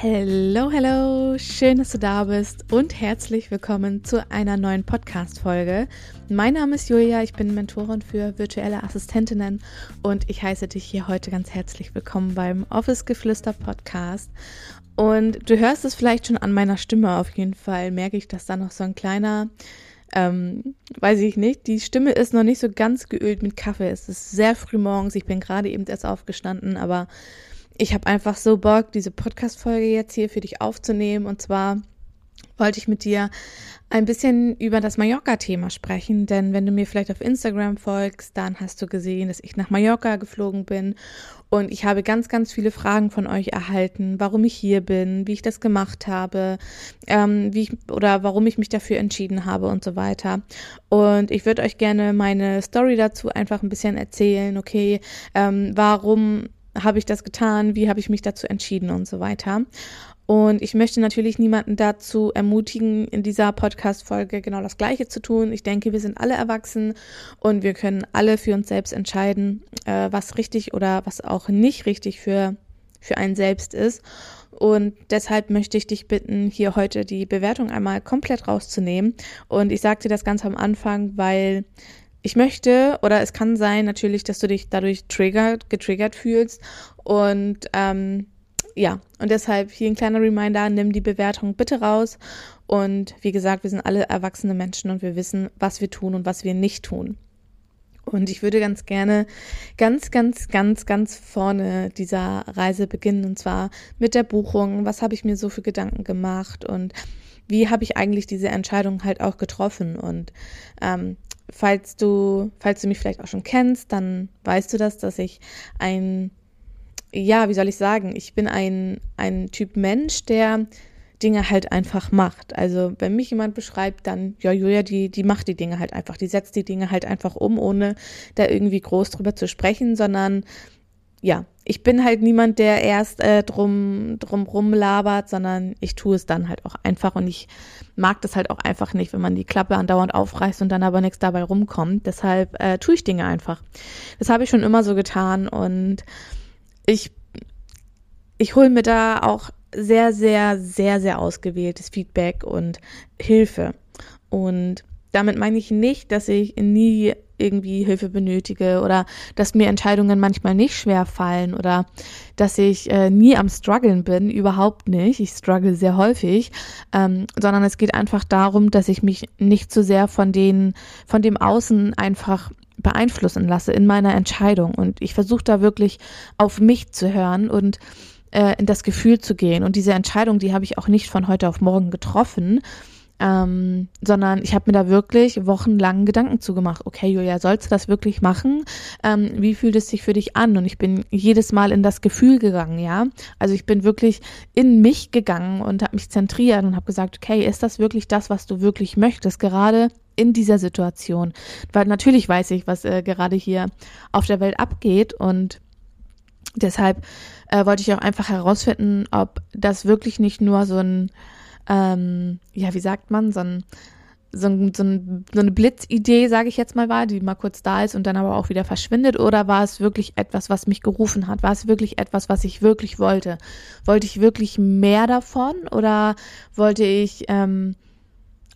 Hello, hello, schön, dass du da bist und herzlich willkommen zu einer neuen Podcast-Folge. Mein Name ist Julia, ich bin Mentorin für virtuelle Assistentinnen und ich heiße dich hier heute ganz herzlich willkommen beim Office Geflüster Podcast. Und du hörst es vielleicht schon an meiner Stimme auf jeden Fall, merke ich, dass da noch so ein kleiner, ähm, weiß ich nicht, die Stimme ist noch nicht so ganz geölt mit Kaffee. Es ist sehr früh morgens, ich bin gerade eben erst aufgestanden, aber ich habe einfach so Bock, diese Podcast-Folge jetzt hier für dich aufzunehmen. Und zwar wollte ich mit dir ein bisschen über das Mallorca-Thema sprechen, denn wenn du mir vielleicht auf Instagram folgst, dann hast du gesehen, dass ich nach Mallorca geflogen bin und ich habe ganz, ganz viele Fragen von euch erhalten, warum ich hier bin, wie ich das gemacht habe, ähm, wie ich oder warum ich mich dafür entschieden habe und so weiter. Und ich würde euch gerne meine Story dazu einfach ein bisschen erzählen, okay, ähm, warum habe ich das getan, wie habe ich mich dazu entschieden und so weiter. Und ich möchte natürlich niemanden dazu ermutigen, in dieser Podcast-Folge genau das Gleiche zu tun. Ich denke, wir sind alle erwachsen und wir können alle für uns selbst entscheiden, äh, was richtig oder was auch nicht richtig für, für einen selbst ist. Und deshalb möchte ich dich bitten, hier heute die Bewertung einmal komplett rauszunehmen. Und ich sagte das ganz am Anfang, weil ich möchte oder es kann sein natürlich, dass du dich dadurch triggert, getriggert fühlst und ähm, ja, und deshalb hier ein kleiner Reminder, nimm die Bewertung bitte raus und wie gesagt, wir sind alle erwachsene Menschen und wir wissen, was wir tun und was wir nicht tun. Und ich würde ganz gerne ganz, ganz, ganz, ganz vorne dieser Reise beginnen und zwar mit der Buchung. Was habe ich mir so für Gedanken gemacht und wie habe ich eigentlich diese Entscheidung halt auch getroffen? Und ähm, falls du, falls du mich vielleicht auch schon kennst, dann weißt du das, dass ich ein, ja, wie soll ich sagen, ich bin ein, ein Typ Mensch, der Dinge halt einfach macht. Also wenn mich jemand beschreibt, dann, ja, Julia, die, die macht die Dinge halt einfach, die setzt die Dinge halt einfach um, ohne da irgendwie groß drüber zu sprechen, sondern ja, ich bin halt niemand, der erst äh, drum, drum rumlabert, sondern ich tue es dann halt auch einfach und ich mag das halt auch einfach nicht, wenn man die Klappe andauernd aufreißt und dann aber nichts dabei rumkommt. Deshalb äh, tue ich Dinge einfach. Das habe ich schon immer so getan und ich, ich hole mir da auch sehr, sehr, sehr, sehr ausgewähltes Feedback und Hilfe. Und damit meine ich nicht, dass ich nie irgendwie Hilfe benötige oder dass mir Entscheidungen manchmal nicht schwer fallen oder dass ich äh, nie am struggeln bin, überhaupt nicht. Ich struggle sehr häufig, ähm, sondern es geht einfach darum, dass ich mich nicht zu so sehr von den, von dem Außen einfach beeinflussen lasse in meiner Entscheidung. Und ich versuche da wirklich auf mich zu hören und äh, in das Gefühl zu gehen. Und diese Entscheidung, die habe ich auch nicht von heute auf morgen getroffen, ähm, sondern ich habe mir da wirklich wochenlang Gedanken zugemacht. Okay, Julia, sollst du das wirklich machen? Ähm, wie fühlt es sich für dich an? Und ich bin jedes Mal in das Gefühl gegangen, ja. Also ich bin wirklich in mich gegangen und habe mich zentriert und habe gesagt, okay, ist das wirklich das, was du wirklich möchtest? Gerade in dieser Situation. Weil natürlich weiß ich, was äh, gerade hier auf der Welt abgeht und deshalb äh, wollte ich auch einfach herausfinden, ob das wirklich nicht nur so ein ähm, ja, wie sagt man, so ein so, so, so eine Blitzidee, sage ich jetzt mal, war, die mal kurz da ist und dann aber auch wieder verschwindet? Oder war es wirklich etwas, was mich gerufen hat? War es wirklich etwas, was ich wirklich wollte? Wollte ich wirklich mehr davon oder wollte ich ähm,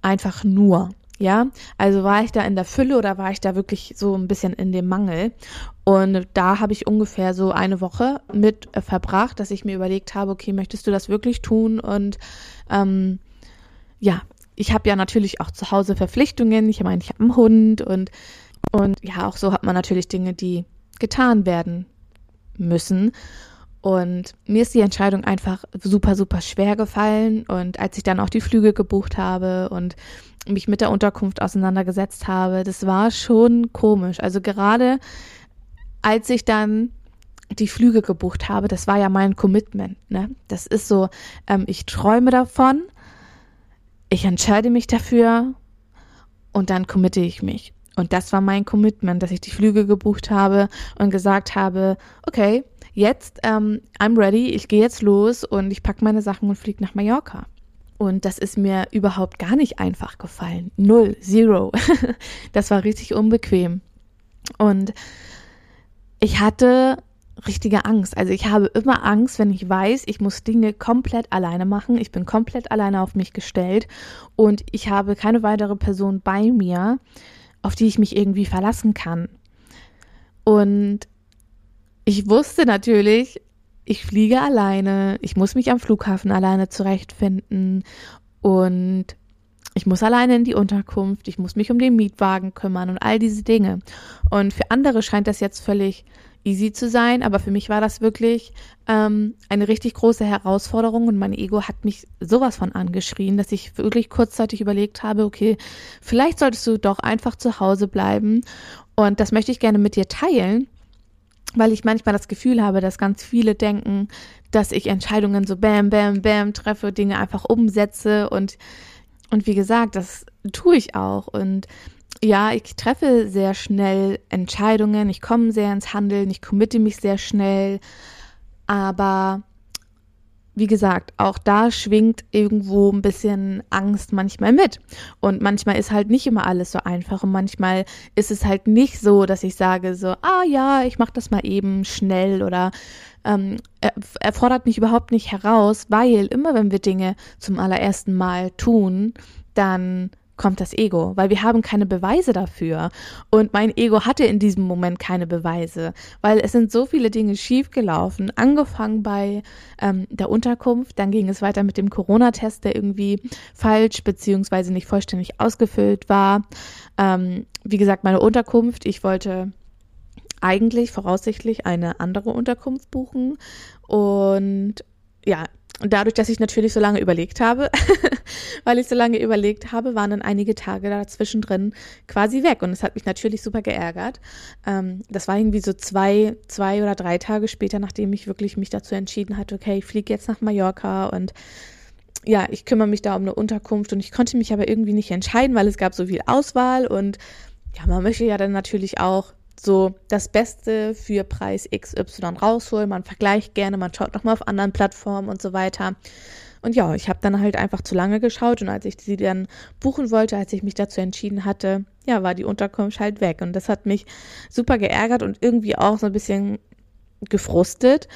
einfach nur? Ja, also war ich da in der Fülle oder war ich da wirklich so ein bisschen in dem Mangel? Und da habe ich ungefähr so eine Woche mit äh, verbracht, dass ich mir überlegt habe, okay, möchtest du das wirklich tun? Und ähm, ja, ich habe ja natürlich auch zu Hause Verpflichtungen. Ich meine, ich habe einen Hund und, und ja, auch so hat man natürlich Dinge, die getan werden müssen. Und mir ist die Entscheidung einfach super, super schwer gefallen. Und als ich dann auch die Flüge gebucht habe und mich mit der Unterkunft auseinandergesetzt habe, das war schon komisch. Also gerade als ich dann die Flüge gebucht habe, das war ja mein Commitment. Ne? Das ist so, ähm, ich träume davon, ich entscheide mich dafür und dann committe ich mich. Und das war mein Commitment, dass ich die Flüge gebucht habe und gesagt habe, okay, jetzt, ähm, I'm ready, ich gehe jetzt los und ich packe meine Sachen und fliege nach Mallorca. Und das ist mir überhaupt gar nicht einfach gefallen. Null, zero. das war richtig unbequem. Und ich hatte richtige Angst. Also ich habe immer Angst, wenn ich weiß, ich muss Dinge komplett alleine machen. Ich bin komplett alleine auf mich gestellt und ich habe keine weitere Person bei mir, auf die ich mich irgendwie verlassen kann. Und ich wusste natürlich, ich fliege alleine, ich muss mich am Flughafen alleine zurechtfinden. Und ich muss alleine in die Unterkunft, ich muss mich um den Mietwagen kümmern und all diese Dinge. Und für andere scheint das jetzt völlig easy zu sein, aber für mich war das wirklich ähm, eine richtig große Herausforderung und mein Ego hat mich sowas von angeschrien, dass ich wirklich kurzzeitig überlegt habe, okay, vielleicht solltest du doch einfach zu Hause bleiben und das möchte ich gerne mit dir teilen, weil ich manchmal das Gefühl habe, dass ganz viele denken, dass ich Entscheidungen so bam, bam, bam treffe, Dinge einfach umsetze. Und und wie gesagt, das tue ich auch. Und ja, ich treffe sehr schnell Entscheidungen, ich komme sehr ins Handeln, ich committe mich sehr schnell, aber wie gesagt, auch da schwingt irgendwo ein bisschen Angst manchmal mit. Und manchmal ist halt nicht immer alles so einfach. Und manchmal ist es halt nicht so, dass ich sage so, ah ja, ich mache das mal eben schnell oder ähm, er, er fordert mich überhaupt nicht heraus, weil immer wenn wir Dinge zum allerersten Mal tun, dann kommt das Ego, weil wir haben keine Beweise dafür. Und mein Ego hatte in diesem Moment keine Beweise, weil es sind so viele Dinge schiefgelaufen, angefangen bei ähm, der Unterkunft, dann ging es weiter mit dem Corona-Test, der irgendwie falsch beziehungsweise nicht vollständig ausgefüllt war. Ähm, wie gesagt, meine Unterkunft, ich wollte eigentlich voraussichtlich eine andere Unterkunft buchen und ja, dadurch, dass ich natürlich so lange überlegt habe, weil ich so lange überlegt habe, waren dann einige Tage dazwischen drin quasi weg. Und es hat mich natürlich super geärgert. Ähm, das war irgendwie so zwei, zwei oder drei Tage später, nachdem ich wirklich mich dazu entschieden hatte, okay, ich fliege jetzt nach Mallorca und ja, ich kümmere mich da um eine Unterkunft und ich konnte mich aber irgendwie nicht entscheiden, weil es gab so viel Auswahl und ja, man möchte ja dann natürlich auch so das Beste für Preis XY rausholen. Man vergleicht gerne, man schaut nochmal auf anderen Plattformen und so weiter. Und ja, ich habe dann halt einfach zu lange geschaut und als ich sie dann buchen wollte, als ich mich dazu entschieden hatte, ja, war die Unterkunft halt weg. Und das hat mich super geärgert und irgendwie auch so ein bisschen gefrustet.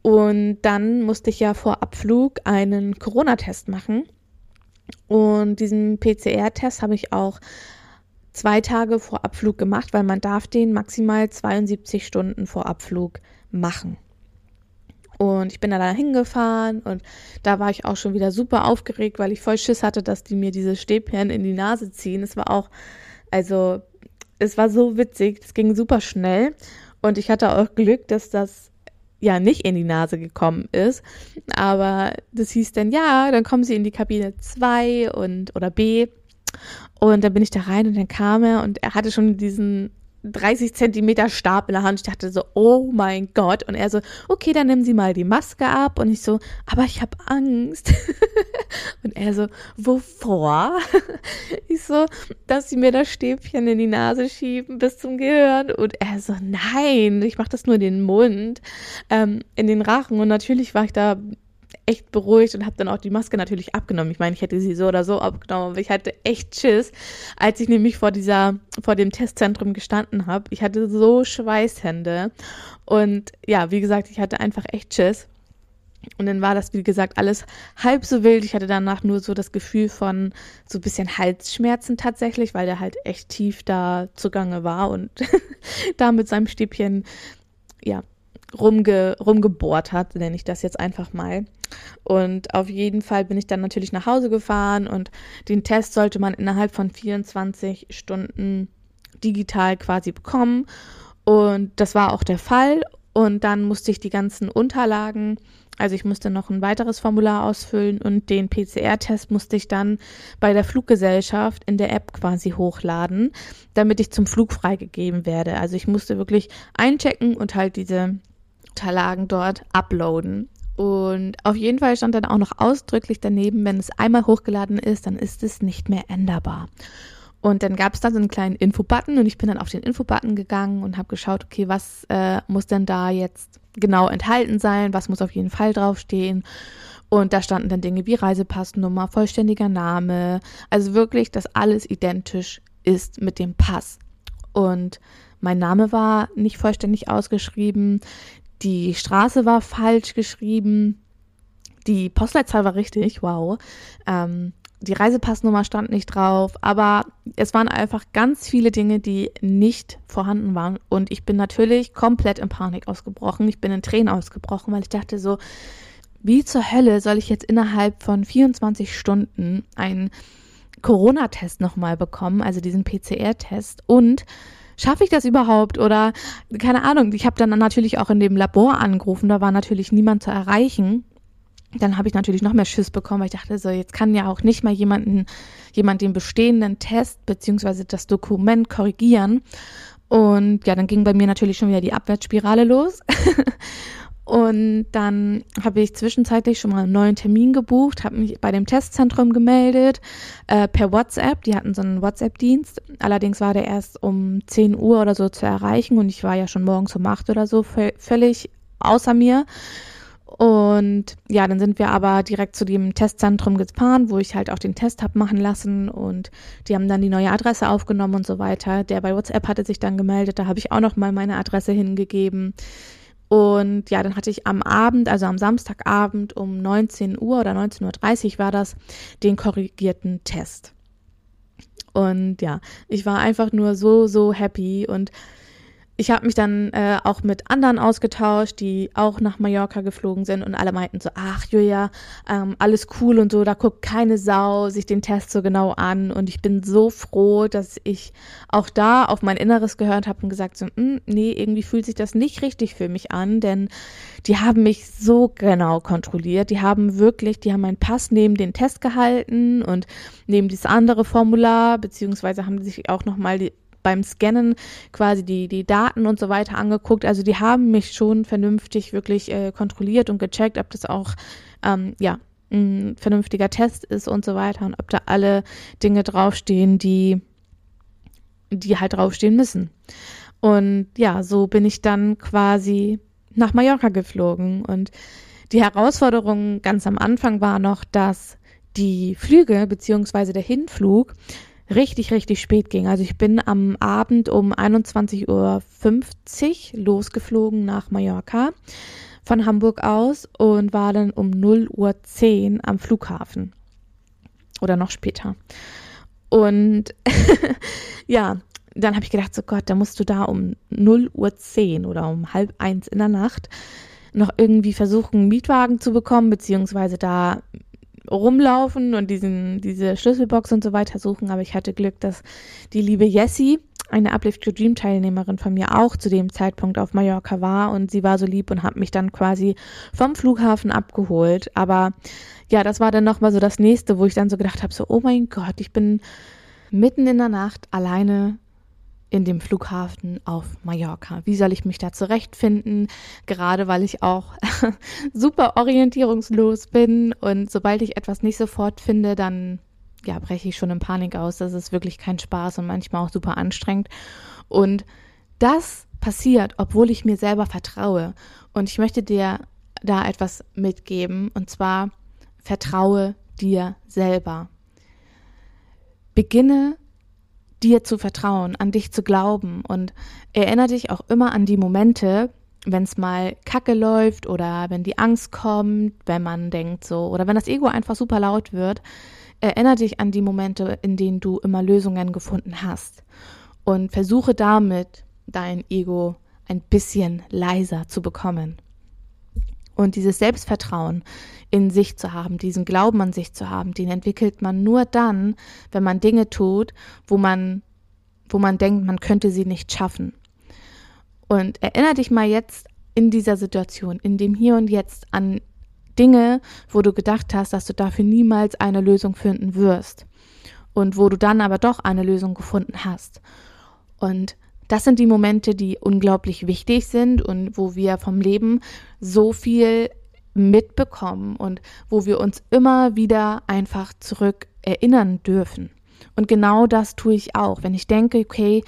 Und dann musste ich ja vor Abflug einen Corona-Test machen. Und diesen PCR-Test habe ich auch zwei Tage vor Abflug gemacht, weil man darf den maximal 72 Stunden vor Abflug machen. Und ich bin da hingefahren und da war ich auch schon wieder super aufgeregt, weil ich voll Schiss hatte, dass die mir diese Stäbchen in die Nase ziehen. Es war auch, also, es war so witzig, es ging super schnell und ich hatte auch Glück, dass das ja nicht in die Nase gekommen ist. Aber das hieß dann, ja, dann kommen sie in die Kabine 2 und oder B und dann bin ich da rein und dann kam er und er hatte schon diesen 30 Zentimeter Stab in der Hand. Ich dachte so, oh mein Gott. Und er so, okay, dann nehmen Sie mal die Maske ab. Und ich so, aber ich habe Angst. und er so, wovor? ich so, dass Sie mir das Stäbchen in die Nase schieben bis zum Gehirn. Und er so, nein, ich mache das nur in den Mund, ähm, in den Rachen. Und natürlich war ich da echt beruhigt und habe dann auch die Maske natürlich abgenommen. Ich meine, ich hätte sie so oder so abgenommen, aber ich hatte echt Schiss, als ich nämlich vor dieser, vor dem Testzentrum gestanden habe. Ich hatte so Schweißhände und ja, wie gesagt, ich hatte einfach echt Schiss. Und dann war das, wie gesagt, alles halb so wild. Ich hatte danach nur so das Gefühl von so ein bisschen Halsschmerzen tatsächlich, weil der halt echt tief da zugange war und da mit seinem Stäbchen, ja, rumge, rumgebohrt hat, nenne ich das jetzt einfach mal. Und auf jeden Fall bin ich dann natürlich nach Hause gefahren und den Test sollte man innerhalb von 24 Stunden digital quasi bekommen. Und das war auch der Fall. Und dann musste ich die ganzen Unterlagen, also ich musste noch ein weiteres Formular ausfüllen und den PCR-Test musste ich dann bei der Fluggesellschaft in der App quasi hochladen, damit ich zum Flug freigegeben werde. Also ich musste wirklich einchecken und halt diese Unterlagen dort uploaden. Und auf jeden Fall stand dann auch noch ausdrücklich daneben, wenn es einmal hochgeladen ist, dann ist es nicht mehr änderbar. Und dann gab es dann so einen kleinen Infobutton und ich bin dann auf den Infobutton gegangen und habe geschaut, okay, was äh, muss denn da jetzt genau enthalten sein, was muss auf jeden Fall draufstehen. Und da standen dann Dinge wie Reisepassnummer, vollständiger Name, also wirklich, dass alles identisch ist mit dem Pass. Und mein Name war nicht vollständig ausgeschrieben, die Straße war falsch geschrieben, die Postleitzahl war richtig, wow. Ähm, die Reisepassnummer stand nicht drauf, aber es waren einfach ganz viele Dinge, die nicht vorhanden waren. Und ich bin natürlich komplett in Panik ausgebrochen. Ich bin in Tränen ausgebrochen, weil ich dachte so, wie zur Hölle soll ich jetzt innerhalb von 24 Stunden einen Corona-Test nochmal bekommen, also diesen PCR-Test und schaffe ich das überhaupt oder keine Ahnung. Ich habe dann natürlich auch in dem Labor angerufen, da war natürlich niemand zu erreichen dann habe ich natürlich noch mehr Schiss bekommen, weil ich dachte, so jetzt kann ja auch nicht mal jemanden, jemand den bestehenden Test beziehungsweise das Dokument korrigieren. Und ja, dann ging bei mir natürlich schon wieder die Abwärtsspirale los. und dann habe ich zwischenzeitlich schon mal einen neuen Termin gebucht, habe mich bei dem Testzentrum gemeldet, äh, per WhatsApp. Die hatten so einen WhatsApp-Dienst. Allerdings war der erst um 10 Uhr oder so zu erreichen und ich war ja schon morgens um 8 oder so völlig außer mir. Und ja, dann sind wir aber direkt zu dem Testzentrum gefahren, wo ich halt auch den Test habe machen lassen und die haben dann die neue Adresse aufgenommen und so weiter. Der bei WhatsApp hatte sich dann gemeldet, da habe ich auch noch mal meine Adresse hingegeben. Und ja, dann hatte ich am Abend, also am Samstagabend um 19 Uhr oder 19.30 Uhr war das, den korrigierten Test. Und ja, ich war einfach nur so, so happy und ich habe mich dann äh, auch mit anderen ausgetauscht, die auch nach Mallorca geflogen sind und alle meinten so, ach Julia, ähm, alles cool und so, da guckt keine Sau sich den Test so genau an. Und ich bin so froh, dass ich auch da auf mein Inneres gehört habe und gesagt so, hm, nee, irgendwie fühlt sich das nicht richtig für mich an, denn die haben mich so genau kontrolliert, die haben wirklich, die haben meinen Pass neben den Test gehalten und neben dieses andere Formular, beziehungsweise haben sich auch nochmal die beim Scannen quasi die, die Daten und so weiter angeguckt. Also die haben mich schon vernünftig wirklich äh, kontrolliert und gecheckt, ob das auch, ähm, ja, ein vernünftiger Test ist und so weiter und ob da alle Dinge draufstehen, die, die halt draufstehen müssen. Und ja, so bin ich dann quasi nach Mallorca geflogen und die Herausforderung ganz am Anfang war noch, dass die Flüge beziehungsweise der Hinflug richtig, richtig spät ging. Also ich bin am Abend um 21.50 Uhr losgeflogen nach Mallorca von Hamburg aus und war dann um 0.10 Uhr am Flughafen. Oder noch später. Und ja, dann habe ich gedacht, so Gott, da musst du da um 0.10 Uhr oder um halb eins in der Nacht noch irgendwie versuchen, einen Mietwagen zu bekommen, beziehungsweise da rumlaufen und diesen, diese Schlüsselbox und so weiter suchen. Aber ich hatte Glück, dass die liebe Jessie, eine Uplift Your Dream Teilnehmerin von mir, auch zu dem Zeitpunkt auf Mallorca war und sie war so lieb und hat mich dann quasi vom Flughafen abgeholt. Aber ja, das war dann nochmal so das nächste, wo ich dann so gedacht habe, so, oh mein Gott, ich bin mitten in der Nacht alleine in dem Flughafen auf Mallorca. Wie soll ich mich da zurechtfinden? Gerade weil ich auch super orientierungslos bin und sobald ich etwas nicht sofort finde, dann ja, breche ich schon in Panik aus. Das ist wirklich kein Spaß und manchmal auch super anstrengend. Und das passiert, obwohl ich mir selber vertraue. Und ich möchte dir da etwas mitgeben und zwar vertraue dir selber. Beginne dir zu vertrauen, an dich zu glauben und erinnere dich auch immer an die Momente, wenn es mal kacke läuft oder wenn die Angst kommt, wenn man denkt so oder wenn das Ego einfach super laut wird, erinnere dich an die Momente, in denen du immer Lösungen gefunden hast und versuche damit dein Ego ein bisschen leiser zu bekommen. Und dieses Selbstvertrauen in sich zu haben, diesen Glauben an sich zu haben, den entwickelt man nur dann, wenn man Dinge tut, wo man, wo man denkt, man könnte sie nicht schaffen. Und erinnere dich mal jetzt in dieser Situation, in dem Hier und Jetzt an Dinge, wo du gedacht hast, dass du dafür niemals eine Lösung finden wirst. Und wo du dann aber doch eine Lösung gefunden hast. Und das sind die Momente, die unglaublich wichtig sind und wo wir vom Leben so viel mitbekommen und wo wir uns immer wieder einfach zurück erinnern dürfen. Und genau das tue ich auch. Wenn ich denke, okay,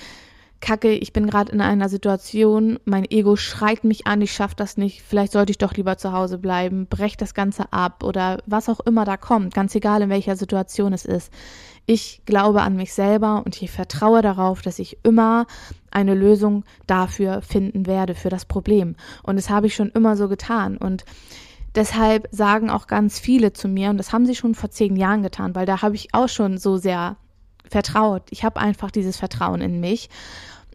Kacke, ich bin gerade in einer Situation, mein Ego schreit mich an, ich schaffe das nicht, vielleicht sollte ich doch lieber zu Hause bleiben, brech das Ganze ab oder was auch immer da kommt, ganz egal in welcher Situation es ist. Ich glaube an mich selber und ich vertraue darauf, dass ich immer eine Lösung dafür finden werde, für das Problem. Und das habe ich schon immer so getan. Und deshalb sagen auch ganz viele zu mir, und das haben sie schon vor zehn Jahren getan, weil da habe ich auch schon so sehr vertraut. Ich habe einfach dieses Vertrauen in mich.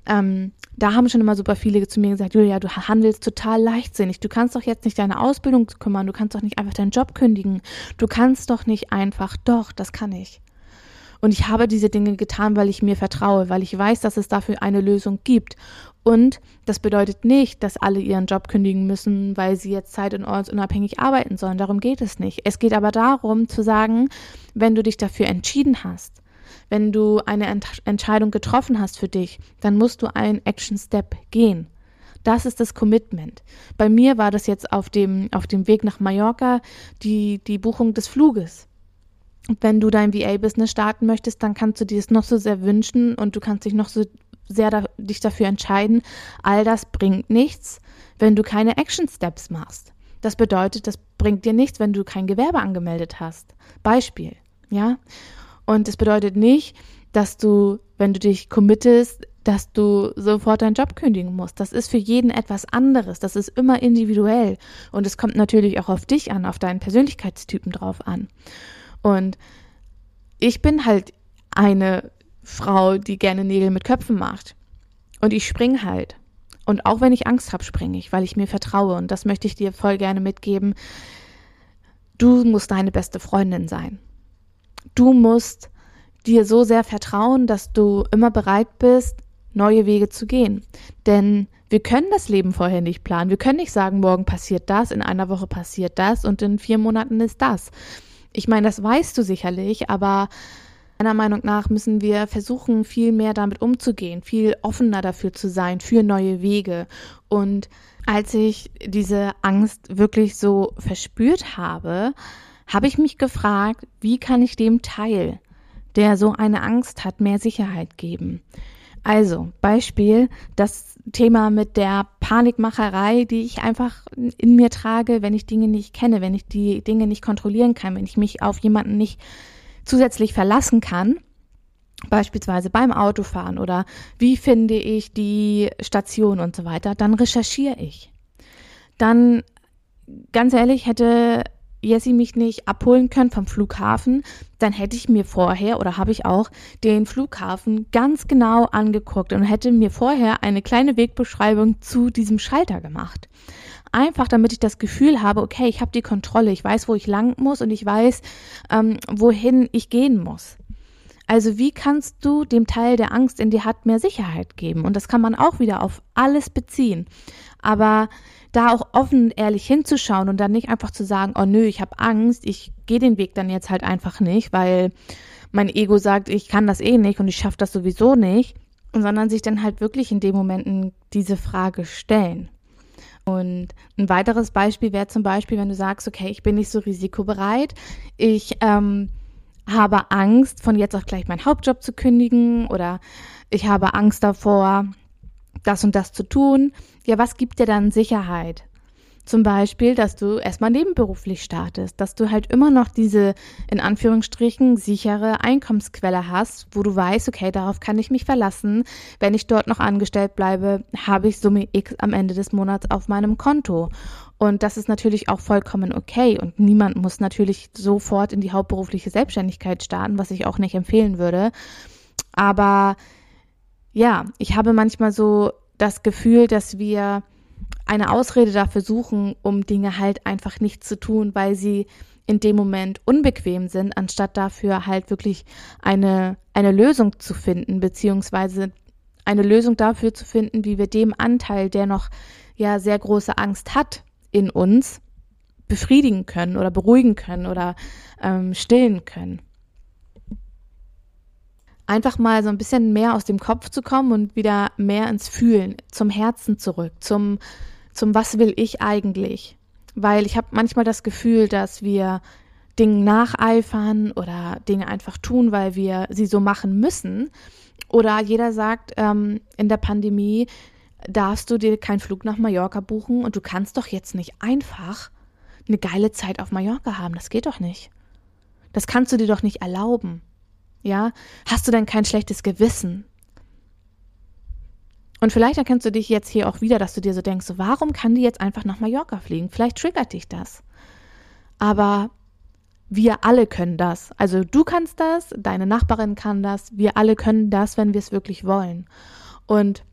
Ähm, da haben schon immer super viele zu mir gesagt, Julia, du handelst total leichtsinnig. Du kannst doch jetzt nicht deine Ausbildung kümmern. Du kannst doch nicht einfach deinen Job kündigen. Du kannst doch nicht einfach. Doch, das kann ich. Und ich habe diese Dinge getan, weil ich mir vertraue, weil ich weiß, dass es dafür eine Lösung gibt. Und das bedeutet nicht, dass alle ihren Job kündigen müssen, weil sie jetzt zeit- und ortsunabhängig arbeiten sollen. Darum geht es nicht. Es geht aber darum zu sagen, wenn du dich dafür entschieden hast, wenn du eine Ent Entscheidung getroffen hast für dich, dann musst du einen Action Step gehen. Das ist das Commitment. Bei mir war das jetzt auf dem, auf dem Weg nach Mallorca die, die Buchung des Fluges. Wenn du dein VA-Business starten möchtest, dann kannst du dir es noch so sehr wünschen und du kannst dich noch so sehr da, dich dafür entscheiden. All das bringt nichts, wenn du keine Action Steps machst. Das bedeutet, das bringt dir nichts, wenn du kein Gewerbe angemeldet hast. Beispiel, ja? Und es bedeutet nicht, dass du, wenn du dich committest, dass du sofort deinen Job kündigen musst. Das ist für jeden etwas anderes. Das ist immer individuell. Und es kommt natürlich auch auf dich an, auf deinen Persönlichkeitstypen drauf an. Und ich bin halt eine Frau, die gerne Nägel mit Köpfen macht. Und ich spring halt. Und auch wenn ich Angst habe, springe ich, weil ich mir vertraue. Und das möchte ich dir voll gerne mitgeben. Du musst deine beste Freundin sein. Du musst dir so sehr vertrauen, dass du immer bereit bist, neue Wege zu gehen. Denn wir können das Leben vorher nicht planen. Wir können nicht sagen, morgen passiert das, in einer Woche passiert das und in vier Monaten ist das. Ich meine, das weißt du sicherlich, aber meiner Meinung nach müssen wir versuchen, viel mehr damit umzugehen, viel offener dafür zu sein, für neue Wege. Und als ich diese Angst wirklich so verspürt habe, habe ich mich gefragt, wie kann ich dem Teil, der so eine Angst hat, mehr Sicherheit geben? Also, Beispiel, das Thema mit der Panikmacherei, die ich einfach in mir trage, wenn ich Dinge nicht kenne, wenn ich die Dinge nicht kontrollieren kann, wenn ich mich auf jemanden nicht zusätzlich verlassen kann, beispielsweise beim Autofahren oder wie finde ich die Station und so weiter, dann recherchiere ich. Dann, ganz ehrlich, hätte Jessie mich nicht abholen können vom Flughafen, dann hätte ich mir vorher oder habe ich auch den Flughafen ganz genau angeguckt und hätte mir vorher eine kleine Wegbeschreibung zu diesem Schalter gemacht. Einfach damit ich das Gefühl habe, okay, ich habe die Kontrolle, ich weiß, wo ich lang muss und ich weiß, ähm, wohin ich gehen muss. Also wie kannst du dem Teil, der Angst in dir hat, mehr Sicherheit geben? Und das kann man auch wieder auf alles beziehen. Aber da auch offen und ehrlich hinzuschauen und dann nicht einfach zu sagen, oh nö, ich habe Angst, ich gehe den Weg dann jetzt halt einfach nicht, weil mein Ego sagt, ich kann das eh nicht und ich schaffe das sowieso nicht, sondern sich dann halt wirklich in dem Momenten diese Frage stellen. Und ein weiteres Beispiel wäre zum Beispiel, wenn du sagst, okay, ich bin nicht so risikobereit, ich ähm, habe Angst, von jetzt auf gleich meinen Hauptjob zu kündigen oder ich habe Angst davor, das und das zu tun. Ja, was gibt dir dann Sicherheit? Zum Beispiel, dass du erstmal nebenberuflich startest, dass du halt immer noch diese in Anführungsstrichen sichere Einkommensquelle hast, wo du weißt, okay, darauf kann ich mich verlassen. Wenn ich dort noch angestellt bleibe, habe ich Summe X am Ende des Monats auf meinem Konto. Und das ist natürlich auch vollkommen okay. Und niemand muss natürlich sofort in die hauptberufliche Selbstständigkeit starten, was ich auch nicht empfehlen würde. Aber ja, ich habe manchmal so das Gefühl, dass wir eine Ausrede dafür suchen, um Dinge halt einfach nicht zu tun, weil sie in dem Moment unbequem sind, anstatt dafür halt wirklich eine, eine Lösung zu finden, beziehungsweise eine Lösung dafür zu finden, wie wir dem Anteil, der noch ja sehr große Angst hat in uns, befriedigen können oder beruhigen können oder ähm, stillen können einfach mal so ein bisschen mehr aus dem Kopf zu kommen und wieder mehr ins Fühlen, zum Herzen zurück, zum, zum Was will ich eigentlich? Weil ich habe manchmal das Gefühl, dass wir Dingen nacheifern oder Dinge einfach tun, weil wir sie so machen müssen. Oder jeder sagt, ähm, in der Pandemie darfst du dir keinen Flug nach Mallorca buchen und du kannst doch jetzt nicht einfach eine geile Zeit auf Mallorca haben. Das geht doch nicht. Das kannst du dir doch nicht erlauben. Ja? Hast du denn kein schlechtes Gewissen? Und vielleicht erkennst du dich jetzt hier auch wieder, dass du dir so denkst, warum kann die jetzt einfach nach Mallorca fliegen? Vielleicht triggert dich das. Aber wir alle können das. Also du kannst das, deine Nachbarin kann das, wir alle können das, wenn wir es wirklich wollen. Und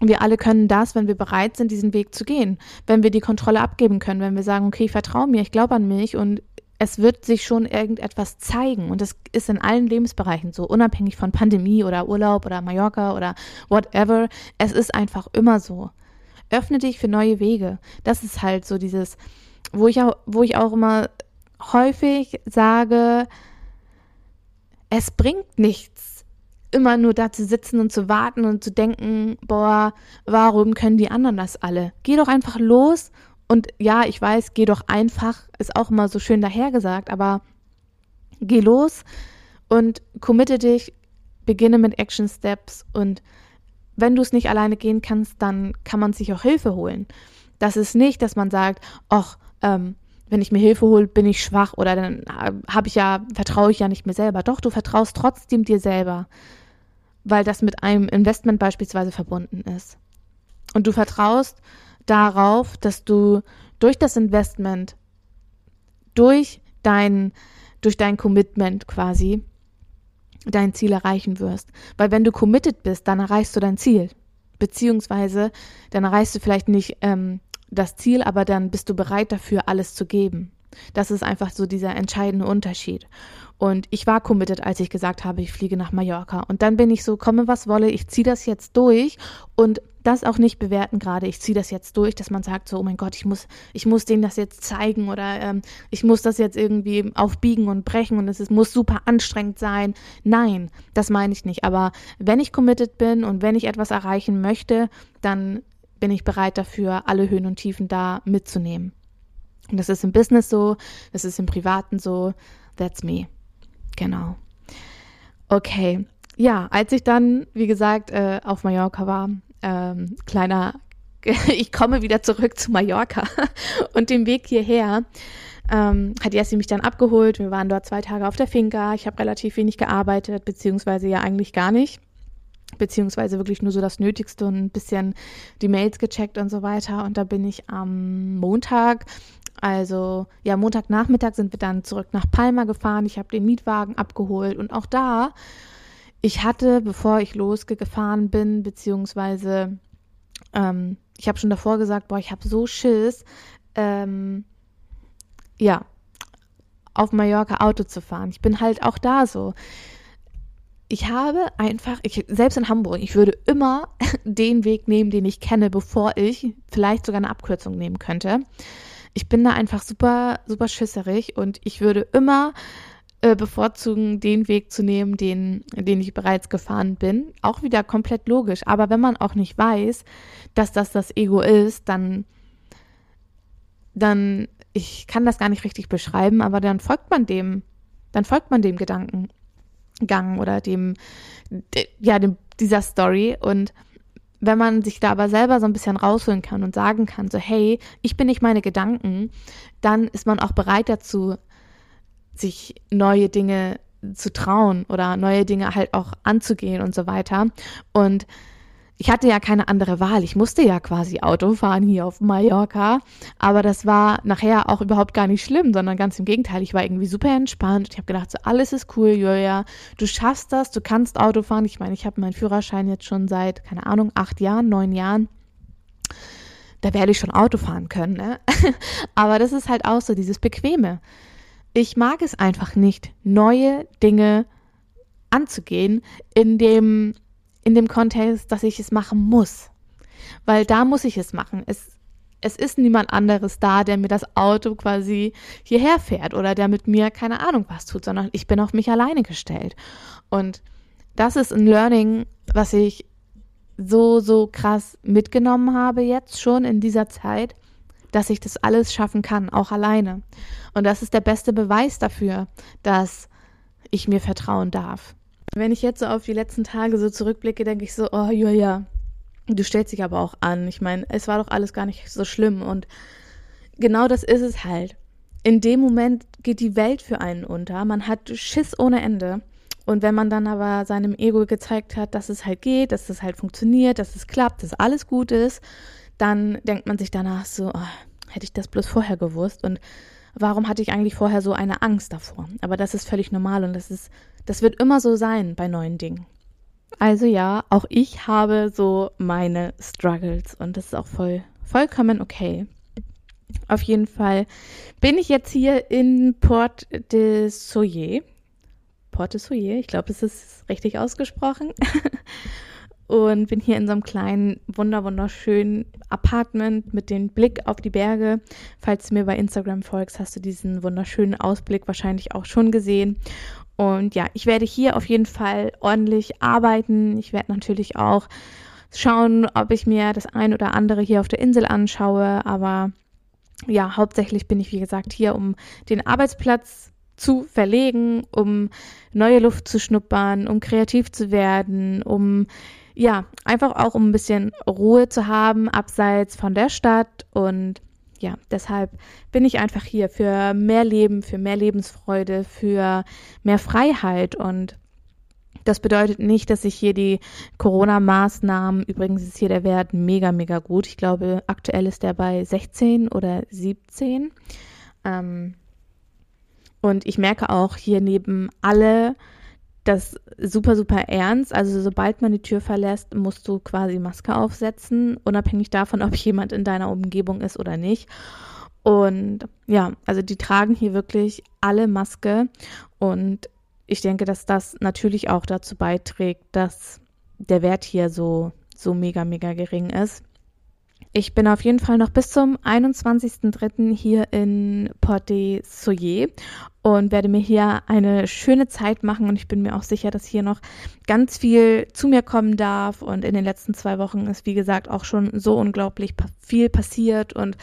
wir alle können das, wenn wir bereit sind, diesen Weg zu gehen. Wenn wir die Kontrolle abgeben können, wenn wir sagen, okay, ich vertraue mir, ich glaube an mich und es wird sich schon irgendetwas zeigen. Und das ist in allen Lebensbereichen so, unabhängig von Pandemie oder Urlaub oder Mallorca oder whatever. Es ist einfach immer so. Öffne dich für neue Wege. Das ist halt so dieses, wo ich auch, wo ich auch immer häufig sage, es bringt nichts, immer nur da zu sitzen und zu warten und zu denken, boah, warum können die anderen das alle? Geh doch einfach los und ja, ich weiß, geh doch einfach, ist auch immer so schön dahergesagt, aber geh los und committe dich, beginne mit Action Steps und wenn du es nicht alleine gehen kannst, dann kann man sich auch Hilfe holen. Das ist nicht, dass man sagt, ach, ähm, wenn ich mir Hilfe hole, bin ich schwach oder dann äh, habe ich ja, vertraue ich ja nicht mehr selber. Doch, du vertraust trotzdem dir selber, weil das mit einem Investment beispielsweise verbunden ist. Und du vertraust darauf, dass du durch das Investment, durch dein, durch dein Commitment quasi, dein Ziel erreichen wirst. Weil wenn du committed bist, dann erreichst du dein Ziel. Beziehungsweise dann erreichst du vielleicht nicht ähm, das Ziel, aber dann bist du bereit dafür, alles zu geben. Das ist einfach so dieser entscheidende Unterschied. Und ich war committed, als ich gesagt habe, ich fliege nach Mallorca. Und dann bin ich so, komme was wolle, ich ziehe das jetzt durch und das auch nicht bewerten gerade. Ich ziehe das jetzt durch, dass man sagt so, oh mein Gott, ich muss, ich muss denen das jetzt zeigen oder ähm, ich muss das jetzt irgendwie aufbiegen und brechen und es ist, muss super anstrengend sein. Nein, das meine ich nicht. Aber wenn ich committed bin und wenn ich etwas erreichen möchte, dann bin ich bereit dafür, alle Höhen und Tiefen da mitzunehmen. Und das ist im Business so, das ist im Privaten so. That's me. Genau. Okay. Ja, als ich dann, wie gesagt, äh, auf Mallorca war, ähm, kleiner, ich komme wieder zurück zu Mallorca und dem Weg hierher. Ähm, hat Jessie mich dann abgeholt. Wir waren dort zwei Tage auf der Finca. Ich habe relativ wenig gearbeitet, beziehungsweise ja eigentlich gar nicht beziehungsweise wirklich nur so das Nötigste und ein bisschen die Mails gecheckt und so weiter. Und da bin ich am Montag, also ja, Montagnachmittag sind wir dann zurück nach Palma gefahren. Ich habe den Mietwagen abgeholt und auch da, ich hatte, bevor ich losgefahren bin, beziehungsweise ähm, ich habe schon davor gesagt, boah, ich habe so Schiss, ähm, ja, auf Mallorca Auto zu fahren. Ich bin halt auch da so ich habe einfach, ich, selbst in Hamburg, ich würde immer den Weg nehmen, den ich kenne, bevor ich vielleicht sogar eine Abkürzung nehmen könnte. Ich bin da einfach super, super schisserig und ich würde immer äh, bevorzugen, den Weg zu nehmen, den, den ich bereits gefahren bin. Auch wieder komplett logisch. Aber wenn man auch nicht weiß, dass das das Ego ist, dann, dann, ich kann das gar nicht richtig beschreiben, aber dann folgt man dem, dann folgt man dem Gedanken. Gang oder dem, ja, dem, dieser Story. Und wenn man sich da aber selber so ein bisschen rausholen kann und sagen kann, so, hey, ich bin nicht meine Gedanken, dann ist man auch bereit dazu, sich neue Dinge zu trauen oder neue Dinge halt auch anzugehen und so weiter. Und ich hatte ja keine andere Wahl. Ich musste ja quasi Auto fahren hier auf Mallorca. Aber das war nachher auch überhaupt gar nicht schlimm, sondern ganz im Gegenteil. Ich war irgendwie super entspannt. Ich habe gedacht, so alles ist cool, Julia. Du schaffst das, du kannst Auto fahren. Ich meine, ich habe meinen Führerschein jetzt schon seit, keine Ahnung, acht Jahren, neun Jahren. Da werde ich schon Auto fahren können. Ne? aber das ist halt auch so dieses Bequeme. Ich mag es einfach nicht, neue Dinge anzugehen, in dem in dem Kontext, dass ich es machen muss. Weil da muss ich es machen. Es, es ist niemand anderes da, der mir das Auto quasi hierher fährt oder der mit mir keine Ahnung was tut, sondern ich bin auf mich alleine gestellt. Und das ist ein Learning, was ich so, so krass mitgenommen habe jetzt schon in dieser Zeit, dass ich das alles schaffen kann, auch alleine. Und das ist der beste Beweis dafür, dass ich mir vertrauen darf. Wenn ich jetzt so auf die letzten Tage so zurückblicke, denke ich so, oh Julia, du stellst dich aber auch an. Ich meine, es war doch alles gar nicht so schlimm und genau das ist es halt. In dem Moment geht die Welt für einen unter. Man hat Schiss ohne Ende. Und wenn man dann aber seinem Ego gezeigt hat, dass es halt geht, dass es halt funktioniert, dass es klappt, dass alles gut ist, dann denkt man sich danach so, oh, hätte ich das bloß vorher gewusst und warum hatte ich eigentlich vorher so eine Angst davor? Aber das ist völlig normal und das ist, das wird immer so sein bei neuen Dingen. Also ja, auch ich habe so meine Struggles und das ist auch voll, vollkommen okay. Auf jeden Fall bin ich jetzt hier in Port de Soyer Porte Soyer, ich glaube, es ist richtig ausgesprochen. und bin hier in so einem kleinen, wunder wunderschönen Apartment mit dem Blick auf die Berge. Falls du mir bei Instagram folgst, hast du diesen wunderschönen Ausblick wahrscheinlich auch schon gesehen. Und ja, ich werde hier auf jeden Fall ordentlich arbeiten. Ich werde natürlich auch schauen, ob ich mir das ein oder andere hier auf der Insel anschaue. Aber ja, hauptsächlich bin ich, wie gesagt, hier, um den Arbeitsplatz zu verlegen, um neue Luft zu schnuppern, um kreativ zu werden, um ja, einfach auch um ein bisschen Ruhe zu haben, abseits von der Stadt und ja, deshalb bin ich einfach hier für mehr Leben, für mehr Lebensfreude, für mehr Freiheit und das bedeutet nicht, dass ich hier die Corona-Maßnahmen, übrigens ist hier der Wert mega, mega gut. Ich glaube, aktuell ist der bei 16 oder 17. Ähm, und ich merke auch hier neben alle das super, super ernst. Also sobald man die Tür verlässt, musst du quasi Maske aufsetzen, unabhängig davon, ob jemand in deiner Umgebung ist oder nicht. Und ja, also die tragen hier wirklich alle Maske. Und ich denke, dass das natürlich auch dazu beiträgt, dass der Wert hier so, so mega, mega gering ist. Ich bin auf jeden Fall noch bis zum 21.03. hier in Port de Soyer und werde mir hier eine schöne Zeit machen. Und ich bin mir auch sicher, dass hier noch ganz viel zu mir kommen darf. Und in den letzten zwei Wochen ist, wie gesagt, auch schon so unglaublich viel passiert. Und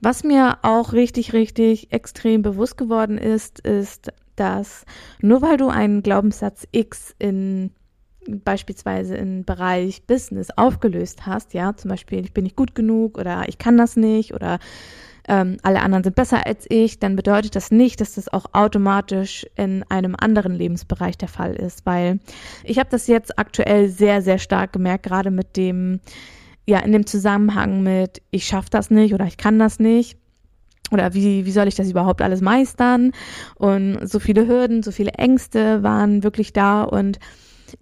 was mir auch richtig, richtig extrem bewusst geworden ist, ist, dass nur weil du einen Glaubenssatz X in beispielsweise im Bereich Business aufgelöst hast, ja, zum Beispiel, ich bin nicht gut genug oder ich kann das nicht oder ähm, alle anderen sind besser als ich, dann bedeutet das nicht, dass das auch automatisch in einem anderen Lebensbereich der Fall ist, weil ich habe das jetzt aktuell sehr, sehr stark gemerkt, gerade mit dem, ja, in dem Zusammenhang mit, ich schaffe das nicht oder ich kann das nicht oder wie, wie soll ich das überhaupt alles meistern? Und so viele Hürden, so viele Ängste waren wirklich da und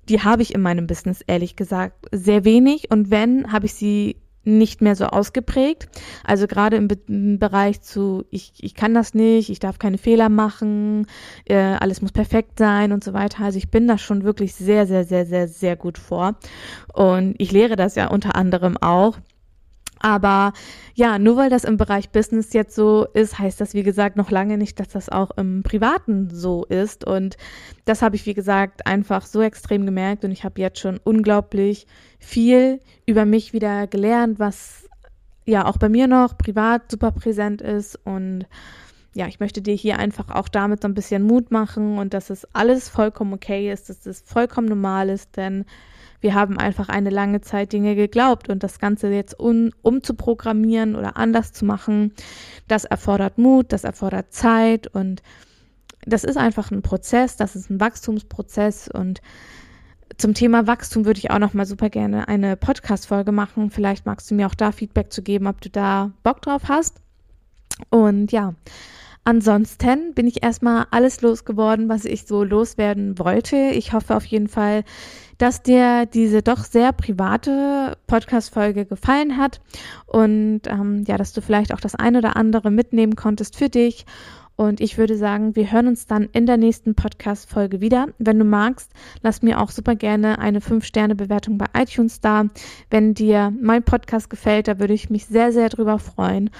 die habe ich in meinem Business ehrlich gesagt sehr wenig und wenn, habe ich sie nicht mehr so ausgeprägt. Also gerade im, Be im, Bereich zu, ich, ich kann das nicht, ich darf keine Fehler machen, äh, alles muss perfekt sein und so weiter. Also ich bin da schon wirklich sehr, sehr, sehr, sehr, sehr gut vor. Und ich lehre das ja unter anderem auch. Aber ja, nur weil das im Bereich Business jetzt so ist, heißt das, wie gesagt, noch lange nicht, dass das auch im Privaten so ist. Und das habe ich, wie gesagt, einfach so extrem gemerkt. Und ich habe jetzt schon unglaublich viel über mich wieder gelernt, was ja auch bei mir noch privat super präsent ist. Und ja, ich möchte dir hier einfach auch damit so ein bisschen Mut machen und dass es alles vollkommen okay ist, dass es vollkommen normal ist, denn wir haben einfach eine lange Zeit Dinge geglaubt und das Ganze jetzt un, umzuprogrammieren oder anders zu machen, das erfordert Mut, das erfordert Zeit und das ist einfach ein Prozess, das ist ein Wachstumsprozess und zum Thema Wachstum würde ich auch noch mal super gerne eine Podcast-Folge machen. Vielleicht magst du mir auch da Feedback zu geben, ob du da Bock drauf hast. Und ja, Ansonsten bin ich erstmal alles losgeworden, was ich so loswerden wollte. Ich hoffe auf jeden Fall, dass dir diese doch sehr private Podcast-Folge gefallen hat und ähm, ja, dass du vielleicht auch das eine oder andere mitnehmen konntest für dich. Und ich würde sagen, wir hören uns dann in der nächsten Podcast-Folge wieder. Wenn du magst, lass mir auch super gerne eine 5-Sterne-Bewertung bei iTunes da. Wenn dir mein Podcast gefällt, da würde ich mich sehr, sehr drüber freuen.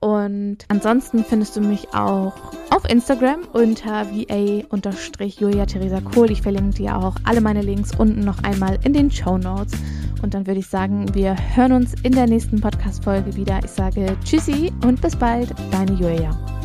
Und ansonsten findest du mich auch auf Instagram unter va-julia Theresa Kohl. Ich verlinke dir auch alle meine Links unten noch einmal in den Show Notes. Und dann würde ich sagen, wir hören uns in der nächsten Podcast-Folge wieder. Ich sage Tschüssi und bis bald, deine Julia.